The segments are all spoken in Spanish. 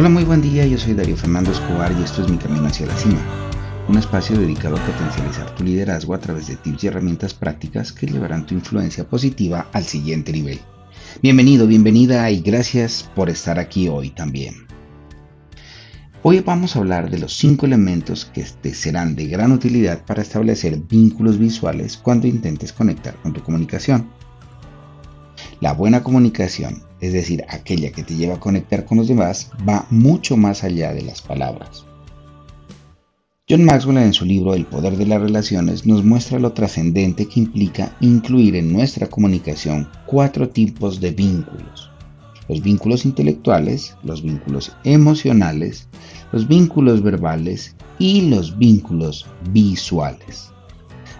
Hola, muy buen día, yo soy Darío Fernando Escobar y esto es Mi Camino hacia la Cima, un espacio dedicado a potencializar tu liderazgo a través de tips y herramientas prácticas que llevarán tu influencia positiva al siguiente nivel. Bienvenido, bienvenida y gracias por estar aquí hoy también. Hoy vamos a hablar de los cinco elementos que te serán de gran utilidad para establecer vínculos visuales cuando intentes conectar con tu comunicación. La buena comunicación, es decir, aquella que te lleva a conectar con los demás, va mucho más allá de las palabras. John Maxwell en su libro El poder de las relaciones nos muestra lo trascendente que implica incluir en nuestra comunicación cuatro tipos de vínculos los vínculos intelectuales, los vínculos emocionales, los vínculos verbales y los vínculos visuales.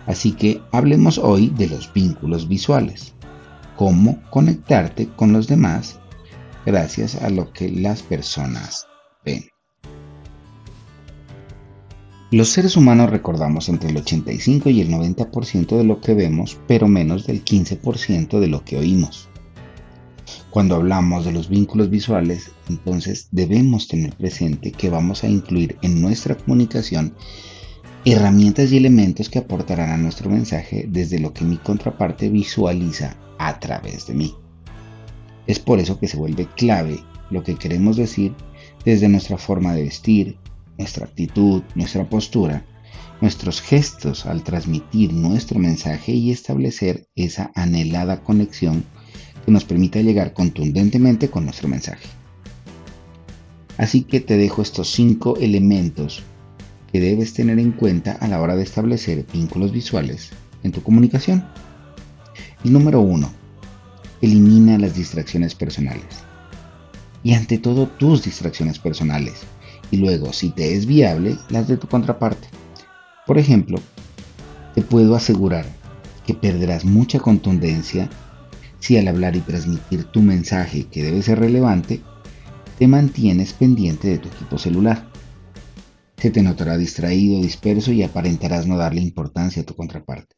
Así que hablemos hoy de los vínculos visuales. Cómo conectarte con los demás gracias a lo que las personas ven. Los seres humanos recordamos entre el 85 y el 90% de lo que vemos, pero menos del 15% de lo que oímos. Cuando hablamos de los vínculos visuales, entonces debemos tener presente que vamos a incluir en nuestra comunicación herramientas y elementos que aportarán a nuestro mensaje desde lo que mi contraparte visualiza a través de mí. Es por eso que se vuelve clave lo que queremos decir desde nuestra forma de vestir, nuestra actitud, nuestra postura, nuestros gestos al transmitir nuestro mensaje y establecer esa anhelada conexión que nos permita llegar contundentemente con nuestro mensaje. Así que te dejo estos cinco elementos que debes tener en cuenta a la hora de establecer vínculos visuales en tu comunicación. El número uno, elimina las distracciones personales. Y ante todo tus distracciones personales. Y luego, si te es viable, las de tu contraparte. Por ejemplo, te puedo asegurar que perderás mucha contundencia si al hablar y transmitir tu mensaje que debe ser relevante, te mantienes pendiente de tu equipo celular. Se te notará distraído, disperso y aparentarás no darle importancia a tu contraparte.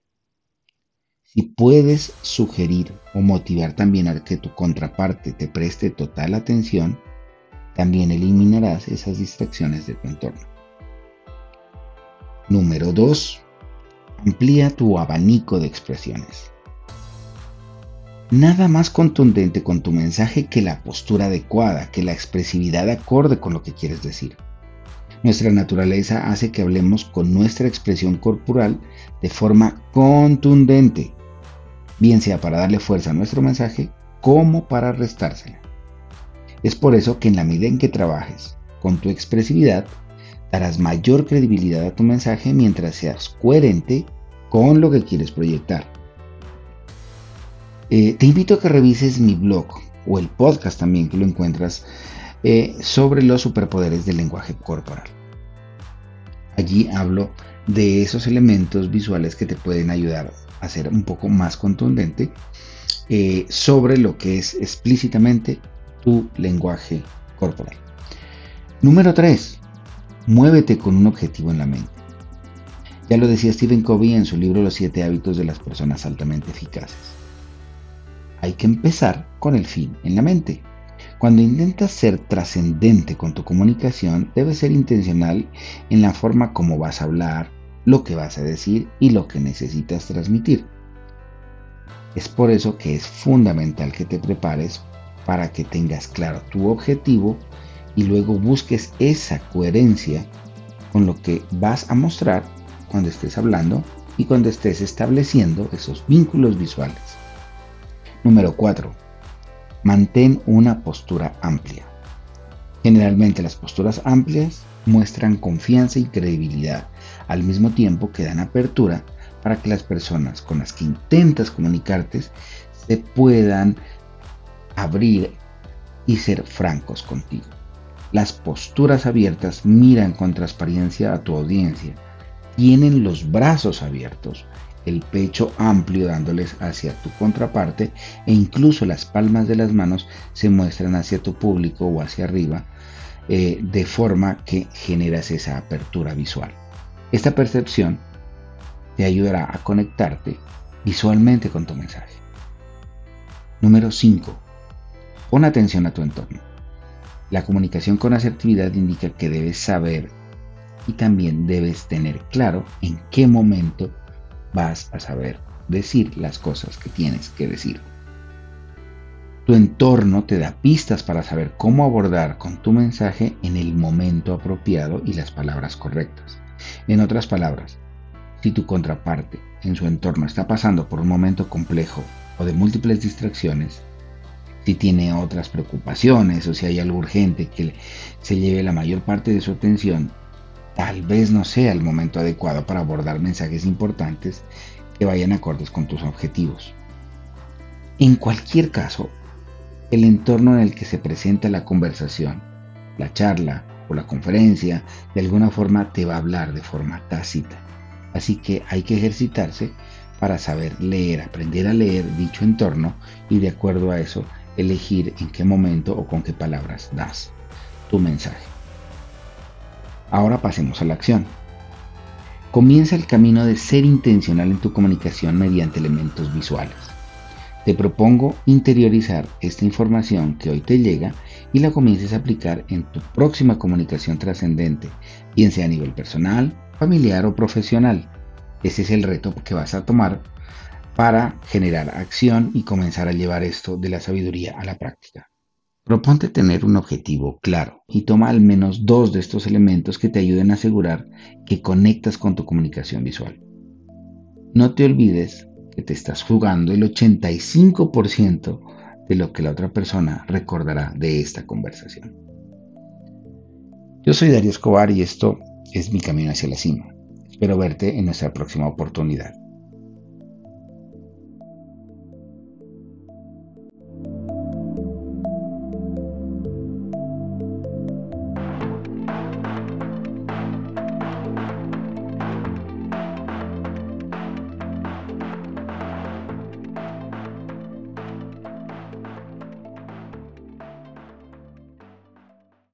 Si puedes sugerir o motivar también a que tu contraparte te preste total atención, también eliminarás esas distracciones de tu entorno. Número 2. Amplía tu abanico de expresiones. Nada más contundente con tu mensaje que la postura adecuada, que la expresividad acorde con lo que quieres decir. Nuestra naturaleza hace que hablemos con nuestra expresión corporal de forma contundente, bien sea para darle fuerza a nuestro mensaje como para restársela. Es por eso que en la medida en que trabajes con tu expresividad, darás mayor credibilidad a tu mensaje mientras seas coherente con lo que quieres proyectar. Eh, te invito a que revises mi blog o el podcast también que lo encuentras eh, sobre los superpoderes del lenguaje corporal. Allí hablo de esos elementos visuales que te pueden ayudar a ser un poco más contundente eh, sobre lo que es explícitamente tu lenguaje corporal. Número 3. Muévete con un objetivo en la mente. Ya lo decía Stephen Covey en su libro Los siete hábitos de las personas altamente eficaces hay que empezar con el fin en la mente. Cuando intentas ser trascendente con tu comunicación, debes ser intencional en la forma como vas a hablar, lo que vas a decir y lo que necesitas transmitir. Es por eso que es fundamental que te prepares para que tengas claro tu objetivo y luego busques esa coherencia con lo que vas a mostrar cuando estés hablando y cuando estés estableciendo esos vínculos visuales. Número 4. Mantén una postura amplia. Generalmente las posturas amplias muestran confianza y credibilidad, al mismo tiempo que dan apertura para que las personas con las que intentas comunicarte se puedan abrir y ser francos contigo. Las posturas abiertas miran con transparencia a tu audiencia, tienen los brazos abiertos el pecho amplio dándoles hacia tu contraparte e incluso las palmas de las manos se muestran hacia tu público o hacia arriba eh, de forma que generas esa apertura visual. Esta percepción te ayudará a conectarte visualmente con tu mensaje. Número 5. Pon atención a tu entorno. La comunicación con asertividad indica que debes saber y también debes tener claro en qué momento vas a saber decir las cosas que tienes que decir. Tu entorno te da pistas para saber cómo abordar con tu mensaje en el momento apropiado y las palabras correctas. En otras palabras, si tu contraparte en su entorno está pasando por un momento complejo o de múltiples distracciones, si tiene otras preocupaciones o si hay algo urgente que se lleve la mayor parte de su atención, tal vez no sea el momento adecuado para abordar mensajes importantes que vayan acordes con tus objetivos. En cualquier caso, el entorno en el que se presenta la conversación, la charla o la conferencia, de alguna forma te va a hablar de forma tácita. Así que hay que ejercitarse para saber leer, aprender a leer dicho entorno y de acuerdo a eso elegir en qué momento o con qué palabras das tu mensaje. Ahora pasemos a la acción. Comienza el camino de ser intencional en tu comunicación mediante elementos visuales. Te propongo interiorizar esta información que hoy te llega y la comiences a aplicar en tu próxima comunicación trascendente, bien sea a nivel personal, familiar o profesional. Ese es el reto que vas a tomar para generar acción y comenzar a llevar esto de la sabiduría a la práctica. Proponte tener un objetivo claro y toma al menos dos de estos elementos que te ayuden a asegurar que conectas con tu comunicación visual. No te olvides que te estás jugando el 85% de lo que la otra persona recordará de esta conversación. Yo soy Darío Escobar y esto es mi camino hacia la cima. Espero verte en nuestra próxima oportunidad.